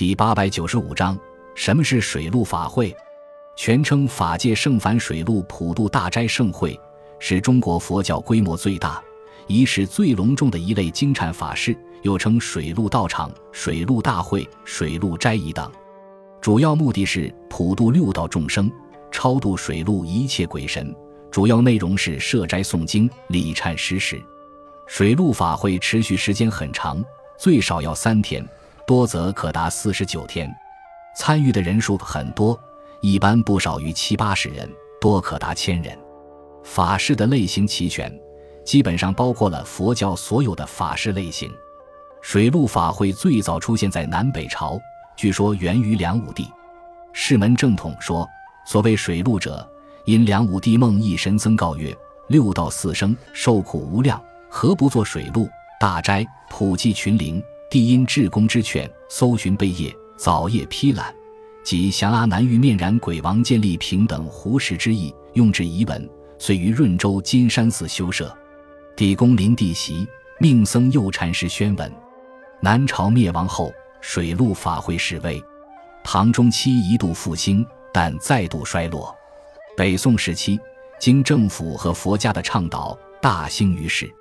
第八百九十五章：什么是水陆法会？全称法界圣凡水陆普渡大斋盛会，是中国佛教规模最大、仪式最隆重的一类经忏法事，又称水陆道场、水陆大会、水陆斋仪等。主要目的是普渡六道众生，超度水陆一切鬼神。主要内容是设斋诵经、礼忏施食。水陆法会持续时间很长，最少要三天。多则可达四十九天，参与的人数很多，一般不少于七八十人，多可达千人。法事的类型齐全，基本上包括了佛教所有的法事类型。水陆法会最早出现在南北朝，据说源于梁武帝。释门正统说，所谓水陆者，因梁武帝梦一神僧告曰：“六道四生受苦无量，何不作水陆大斋，普济群灵？”帝因至公之劝，搜寻贝叶，早夜批览，即降阿难于面燃鬼王建立平等胡石之意，用之遗文，遂于润州金山寺修设。帝公临帝席，命僧右禅师宣文。南朝灭亡后，水陆法会式微。唐中期一度复兴，但再度衰落。北宋时期，经政府和佛家的倡导，大兴于世。